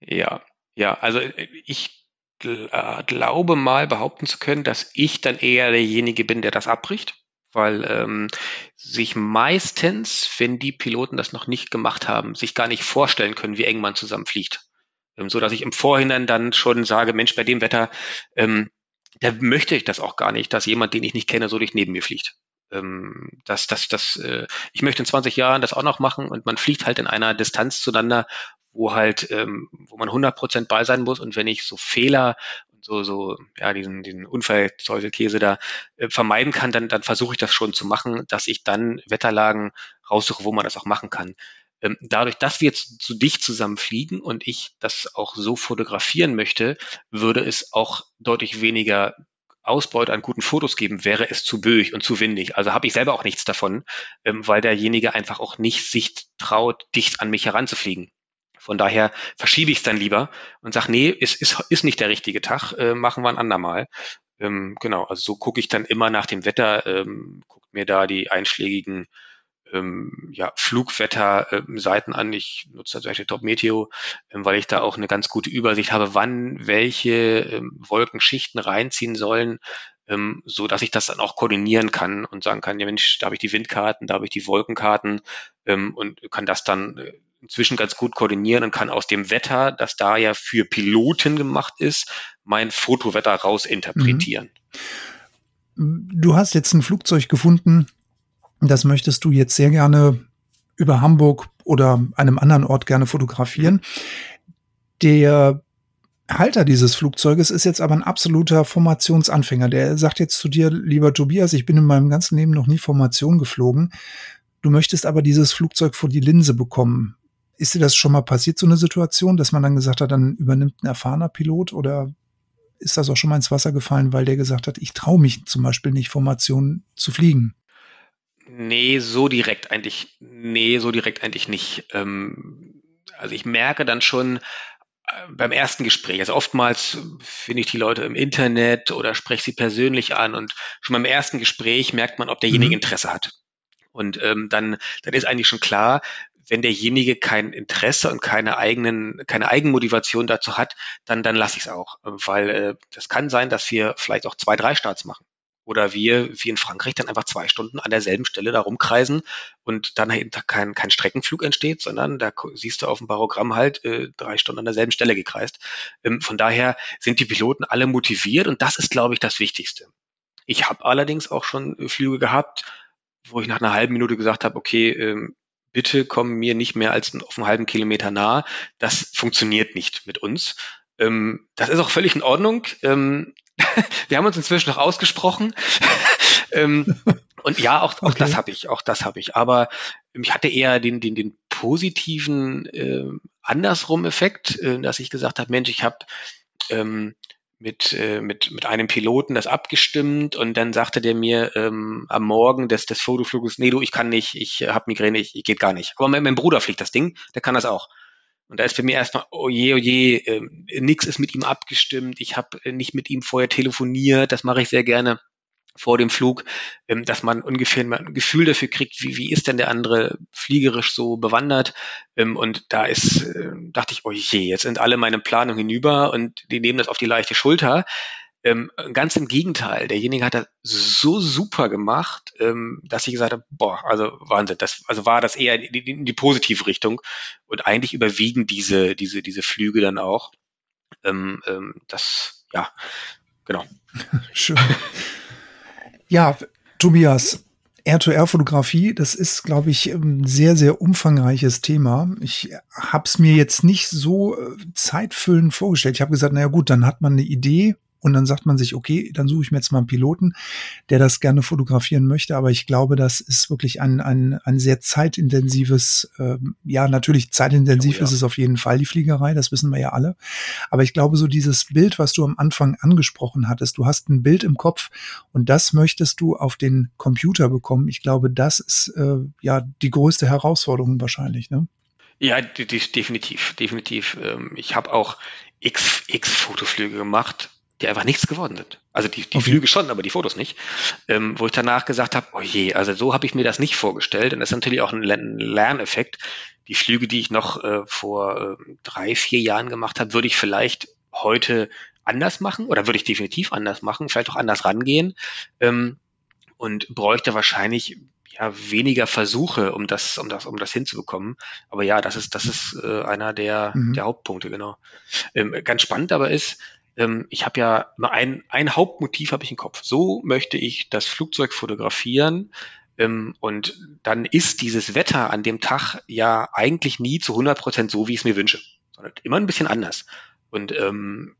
Ja, ja, also ich äh, glaube mal behaupten zu können, dass ich dann eher derjenige bin, der das abbricht weil ähm, sich meistens, wenn die Piloten das noch nicht gemacht haben, sich gar nicht vorstellen können, wie eng man zusammenfliegt. Ähm, so dass ich im Vorhinein dann schon sage, Mensch, bei dem Wetter, ähm, da möchte ich das auch gar nicht, dass jemand, den ich nicht kenne, so durch neben mir fliegt. Ähm, das, das, äh, ich möchte in 20 Jahren das auch noch machen und man fliegt halt in einer Distanz zueinander, wo halt, ähm, wo man 100 Prozent bei sein muss und wenn ich so Fehler so, so, ja, diesen, diesen Unfallteufelkäse da äh, vermeiden kann, dann, dann versuche ich das schon zu machen, dass ich dann Wetterlagen raussuche, wo man das auch machen kann. Ähm, dadurch, dass wir jetzt zu dicht zusammen fliegen und ich das auch so fotografieren möchte, würde es auch deutlich weniger Ausbeute an guten Fotos geben, wäre es zu böig und zu windig. Also habe ich selber auch nichts davon, ähm, weil derjenige einfach auch nicht sich traut, dicht an mich heranzufliegen. Von daher verschiebe ich es dann lieber und sage, nee, es ist, ist nicht der richtige Tag, äh, machen wir ein andermal. Ähm, genau, also so gucke ich dann immer nach dem Wetter, ähm, guckt mir da die einschlägigen ähm, ja, Flugwetter-Seiten an. Ich nutze Beispiel Top Meteo, ähm, weil ich da auch eine ganz gute Übersicht habe, wann welche ähm, Wolkenschichten reinziehen sollen, ähm, so dass ich das dann auch koordinieren kann und sagen kann, ja Mensch, da habe ich die Windkarten, da habe ich die Wolkenkarten ähm, und kann das dann äh, inzwischen ganz gut koordinieren und kann aus dem Wetter, das da ja für Piloten gemacht ist, mein Fotowetter rausinterpretieren. Mhm. Du hast jetzt ein Flugzeug gefunden, das möchtest du jetzt sehr gerne über Hamburg oder einem anderen Ort gerne fotografieren. Der Halter dieses Flugzeuges ist jetzt aber ein absoluter Formationsanfänger. Der sagt jetzt zu dir, lieber Tobias, ich bin in meinem ganzen Leben noch nie Formation geflogen. Du möchtest aber dieses Flugzeug vor die Linse bekommen. Ist dir das schon mal passiert, so eine Situation, dass man dann gesagt hat, dann übernimmt ein erfahrener Pilot oder ist das auch schon mal ins Wasser gefallen, weil der gesagt hat, ich traue mich zum Beispiel nicht, Formation zu fliegen? Nee, so direkt eigentlich, nee, so direkt eigentlich nicht. Ähm, also ich merke dann schon äh, beim ersten Gespräch, also oftmals finde ich die Leute im Internet oder spreche sie persönlich an und schon beim ersten Gespräch merkt man, ob derjenige mhm. Interesse hat. Und ähm, dann, dann ist eigentlich schon klar, wenn derjenige kein Interesse und keine eigenen, keine Eigenmotivation dazu hat, dann, dann lasse ich es auch. Weil äh, das kann sein, dass wir vielleicht auch zwei, drei Starts machen. Oder wir, wie in Frankreich, dann einfach zwei Stunden an derselben Stelle da rumkreisen und dann halt kein, kein Streckenflug entsteht, sondern da siehst du auf dem Barogramm halt äh, drei Stunden an derselben Stelle gekreist. Ähm, von daher sind die Piloten alle motiviert und das ist, glaube ich, das Wichtigste. Ich habe allerdings auch schon äh, Flüge gehabt, wo ich nach einer halben Minute gesagt habe, okay, ähm, bitte komm mir nicht mehr als auf einen halben Kilometer nah. Das funktioniert nicht mit uns. Ähm, das ist auch völlig in Ordnung. Ähm, wir haben uns inzwischen noch ausgesprochen. ähm, und ja, auch, auch okay. das habe ich, auch das habe ich. Aber ich hatte eher den, den, den positiven äh, andersrum Effekt, äh, dass ich gesagt habe, Mensch, ich habe ähm, mit, äh, mit, mit einem Piloten das abgestimmt und dann sagte der mir ähm, am Morgen des, des Fotofluges, nee, du, ich kann nicht, ich habe Migräne, ich, ich geht gar nicht. Aber mein, mein Bruder fliegt das Ding, der kann das auch. Und da ist für mich erstmal, oh je, oh je, äh, nix ist mit ihm abgestimmt, ich habe nicht mit ihm vorher telefoniert, das mache ich sehr gerne vor dem Flug, ähm, dass man ungefähr ein Gefühl dafür kriegt, wie, wie ist denn der andere fliegerisch so bewandert. Ähm, und da ist, äh, dachte ich, oh je, jetzt sind alle meine Planungen hinüber und die nehmen das auf die leichte Schulter. Ähm, ganz im Gegenteil, derjenige hat das so super gemacht, ähm, dass ich gesagt habe, boah, also Wahnsinn, das, also war das eher in die, in die positive Richtung und eigentlich überwiegen diese, diese, diese Flüge dann auch. Ähm, ähm, das, ja, genau. Schön. Ja, Tobias, R2R-Fotografie, das ist, glaube ich, ein sehr, sehr umfangreiches Thema. Ich habe es mir jetzt nicht so äh, zeitfüllend vorgestellt. Ich habe gesagt, naja gut, dann hat man eine Idee, und dann sagt man sich, okay, dann suche ich mir jetzt mal einen Piloten, der das gerne fotografieren möchte. Aber ich glaube, das ist wirklich ein, ein, ein sehr zeitintensives, äh, ja, natürlich zeitintensiv oh, ja. ist es auf jeden Fall, die Fliegerei, das wissen wir ja alle. Aber ich glaube, so dieses Bild, was du am Anfang angesprochen hattest, du hast ein Bild im Kopf und das möchtest du auf den Computer bekommen. Ich glaube, das ist äh, ja die größte Herausforderung wahrscheinlich, ne? Ja, definitiv, definitiv. Ähm, ich habe auch x, x Fotoflüge gemacht die einfach nichts geworden sind. Also die, die okay. Flüge schon, aber die Fotos nicht. Ähm, wo ich danach gesagt habe, oh je, also so habe ich mir das nicht vorgestellt. Und das ist natürlich auch ein Lerneffekt. Die Flüge, die ich noch äh, vor äh, drei, vier Jahren gemacht habe, würde ich vielleicht heute anders machen oder würde ich definitiv anders machen, vielleicht auch anders rangehen ähm, und bräuchte wahrscheinlich ja weniger Versuche, um das, um das, um das hinzubekommen. Aber ja, das ist, das ist äh, einer der, mhm. der Hauptpunkte, genau. Ähm, ganz spannend aber ist, ähm, ich habe ja ein, ein Hauptmotiv habe ich im Kopf. So möchte ich das Flugzeug fotografieren. Ähm, und dann ist dieses Wetter an dem Tag ja eigentlich nie zu 100 Prozent so, wie ich es mir wünsche, sondern immer ein bisschen anders. Und ähm,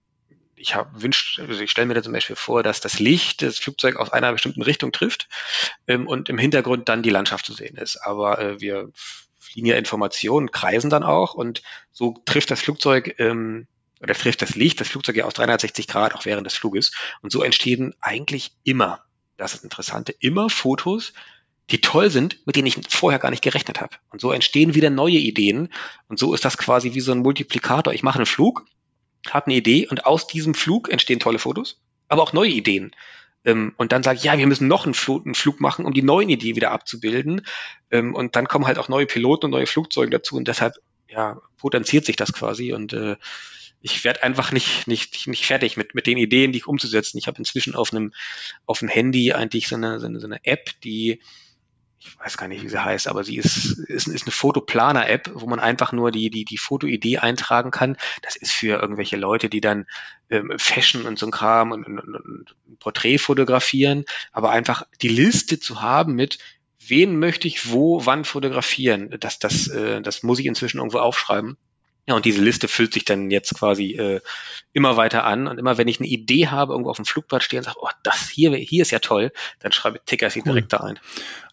ich habe wünscht, also ich stelle mir da zum Beispiel vor, dass das Licht das Flugzeug aus einer bestimmten Richtung trifft ähm, und im Hintergrund dann die Landschaft zu sehen ist. Aber äh, wir fliegen ja Informationen, kreisen dann auch und so trifft das Flugzeug ähm, oder trifft das Licht das Flugzeug ja aus 360 Grad auch während des Fluges. Und so entstehen eigentlich immer, das ist Interessante, immer Fotos, die toll sind, mit denen ich vorher gar nicht gerechnet habe. Und so entstehen wieder neue Ideen. Und so ist das quasi wie so ein Multiplikator. Ich mache einen Flug, habe eine Idee und aus diesem Flug entstehen tolle Fotos, aber auch neue Ideen. Ähm, und dann sage ich, ja, wir müssen noch einen Flug, machen, um die neuen Ideen wieder abzubilden. Ähm, und dann kommen halt auch neue Piloten und neue Flugzeuge dazu. Und deshalb ja, potenziert sich das quasi. Und äh, ich werde einfach nicht, nicht, nicht fertig mit, mit den Ideen, die ich umzusetzen. Ich habe inzwischen auf einem, auf dem Handy eigentlich so eine, so eine, so eine App, die ich weiß gar nicht, wie sie heißt, aber sie ist, ist, ist eine Fotoplaner-App, wo man einfach nur die, die, die Fotoidee eintragen kann. Das ist für irgendwelche Leute, die dann ähm, Fashion und so ein Kram und, und, und, Porträt fotografieren, aber einfach die Liste zu haben mit, wen möchte ich wo, wann fotografieren, das, das, äh, das muss ich inzwischen irgendwo aufschreiben. Ja, und diese Liste füllt sich dann jetzt quasi äh, immer weiter an. Und immer wenn ich eine Idee habe, irgendwo auf dem Flugblatt stehe und sage, oh, das hier, hier ist ja toll, dann schreibe ich Ticker sie cool. direkt da ein.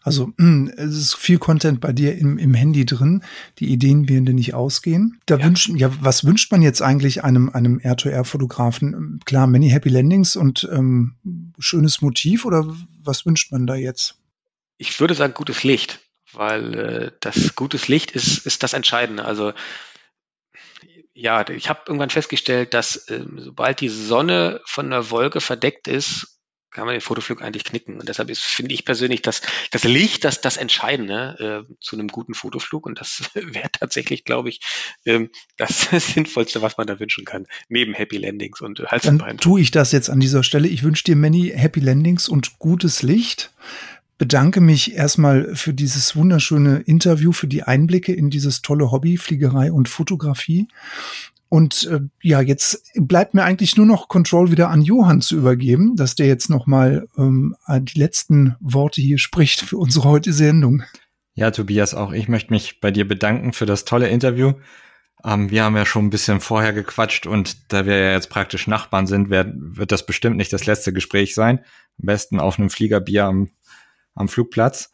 Also es ist viel Content bei dir im, im Handy drin. Die Ideen werden dir nicht ausgehen. Da ja. wünschen, ja, was wünscht man jetzt eigentlich einem, einem R2R-Fotografen? Klar, many happy landings und ähm, schönes Motiv oder was wünscht man da jetzt? Ich würde sagen, gutes Licht, weil äh, das gutes Licht ist, ist das Entscheidende. Also ja, ich habe irgendwann festgestellt, dass ähm, sobald die Sonne von einer Wolke verdeckt ist, kann man den Fotoflug eigentlich knicken. Und deshalb ist, finde ich persönlich, dass das Licht das, das Entscheidende äh, zu einem guten Fotoflug. Und das wäre tatsächlich, glaube ich, ähm, das Sinnvollste, was man da wünschen kann. Neben Happy Landings und Hals Dann tue ich das jetzt an dieser Stelle. Ich wünsche dir many Happy Landings und gutes Licht bedanke mich erstmal für dieses wunderschöne Interview, für die Einblicke in dieses tolle Hobby, Fliegerei und Fotografie. Und äh, ja, jetzt bleibt mir eigentlich nur noch Control wieder an Johann zu übergeben, dass der jetzt nochmal ähm, die letzten Worte hier spricht für unsere heutige Sendung. Ja, Tobias, auch ich möchte mich bei dir bedanken für das tolle Interview. Ähm, wir haben ja schon ein bisschen vorher gequatscht und da wir ja jetzt praktisch Nachbarn sind, wird, wird das bestimmt nicht das letzte Gespräch sein. Am besten auf einem Fliegerbier am am Flugplatz.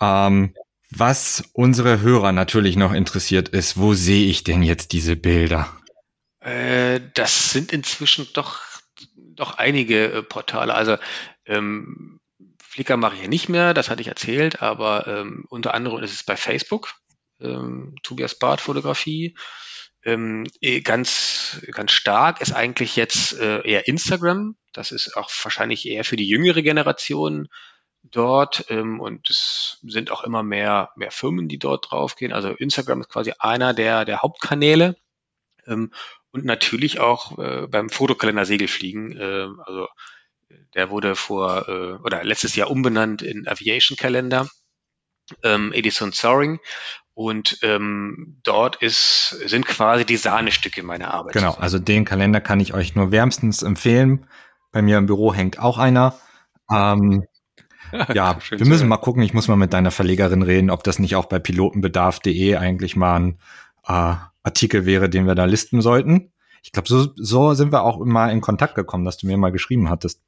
Ähm, was unsere Hörer natürlich noch interessiert ist, wo sehe ich denn jetzt diese Bilder? Äh, das sind inzwischen doch, doch einige äh, Portale. Also ähm, Flickr mache ich ja nicht mehr, das hatte ich erzählt, aber ähm, unter anderem ist es bei Facebook, ähm, Tobias Barth Fotografie. Ähm, eh, ganz, ganz stark ist eigentlich jetzt äh, eher Instagram. Das ist auch wahrscheinlich eher für die jüngere Generation dort ähm, und es sind auch immer mehr, mehr Firmen, die dort draufgehen. Also Instagram ist quasi einer der, der Hauptkanäle ähm, und natürlich auch äh, beim Fotokalender Segelfliegen. Äh, also der wurde vor äh, oder letztes Jahr umbenannt in Aviation Kalender, ähm, Edison Soaring. Und ähm, dort ist, sind quasi die Sahnestücke meiner Arbeit. Genau, also den Kalender kann ich euch nur wärmstens empfehlen. Bei mir im Büro hängt auch einer. Ähm, ja, wir müssen mal gucken. Ich muss mal mit deiner Verlegerin reden, ob das nicht auch bei pilotenbedarf.de eigentlich mal ein äh, Artikel wäre, den wir da listen sollten. Ich glaube, so, so sind wir auch mal in Kontakt gekommen, dass du mir mal geschrieben hattest.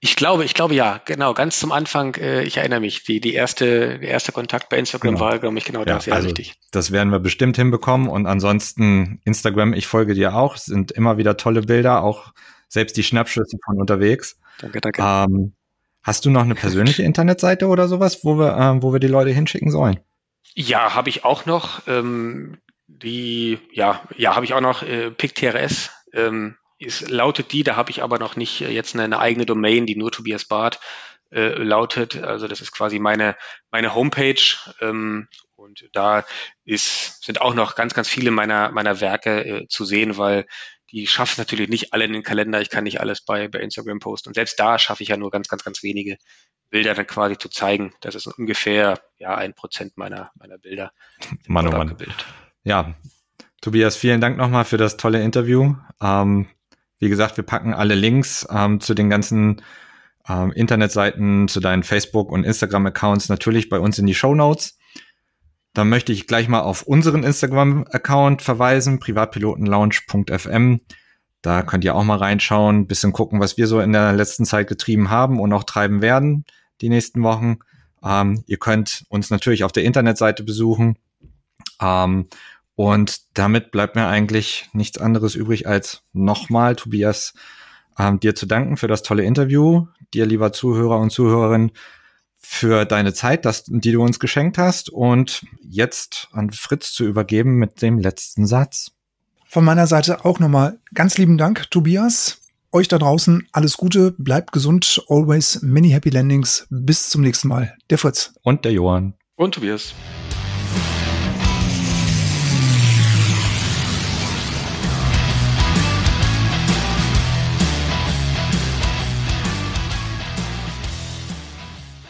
Ich glaube, ich glaube ja, genau. Ganz zum Anfang, äh, ich erinnere mich, die, die erste, der erste Kontakt bei Instagram genau. war, glaube ich, genau ja, das, ja, also richtig. Das werden wir bestimmt hinbekommen. Und ansonsten, Instagram, ich folge dir auch, sind immer wieder tolle Bilder, auch selbst die Schnappschüsse von unterwegs. Danke, danke. Ähm, Hast du noch eine persönliche Internetseite oder sowas, wo wir, äh, wo wir die Leute hinschicken sollen? Ja, habe ich auch noch. Ähm, die, ja, ja, habe ich auch noch. Äh, PicTRS ähm, ist, lautet die, da habe ich aber noch nicht äh, jetzt eine, eine, eigene Domain, die nur Tobias Barth äh, lautet. Also das ist quasi meine, meine Homepage. Ähm, und da ist, sind auch noch ganz, ganz viele meiner, meiner Werke äh, zu sehen, weil die schaffe es natürlich nicht alle in den Kalender. Ich kann nicht alles bei, bei Instagram posten. Und selbst da schaffe ich ja nur ganz, ganz, ganz wenige Bilder dann quasi zu zeigen. Das ist ungefähr ja ein Prozent meiner, meiner Bilder. Mann, oh Mann. Ja, Tobias, vielen Dank nochmal für das tolle Interview. Ähm, wie gesagt, wir packen alle Links ähm, zu den ganzen ähm, Internetseiten, zu deinen Facebook- und Instagram-Accounts natürlich bei uns in die Show Notes. Dann möchte ich gleich mal auf unseren Instagram-Account verweisen, privatpilotenlounge.fm. Da könnt ihr auch mal reinschauen, bisschen gucken, was wir so in der letzten Zeit getrieben haben und auch treiben werden die nächsten Wochen. Ähm, ihr könnt uns natürlich auf der Internetseite besuchen. Ähm, und damit bleibt mir eigentlich nichts anderes übrig, als nochmal, Tobias, ähm, dir zu danken für das tolle Interview. Dir, lieber Zuhörer und Zuhörerin, für deine Zeit, das, die du uns geschenkt hast. Und jetzt an Fritz zu übergeben mit dem letzten Satz. Von meiner Seite auch nochmal ganz lieben Dank, Tobias. Euch da draußen alles Gute, bleibt gesund, always many happy landings. Bis zum nächsten Mal. Der Fritz. Und der Johann. Und Tobias.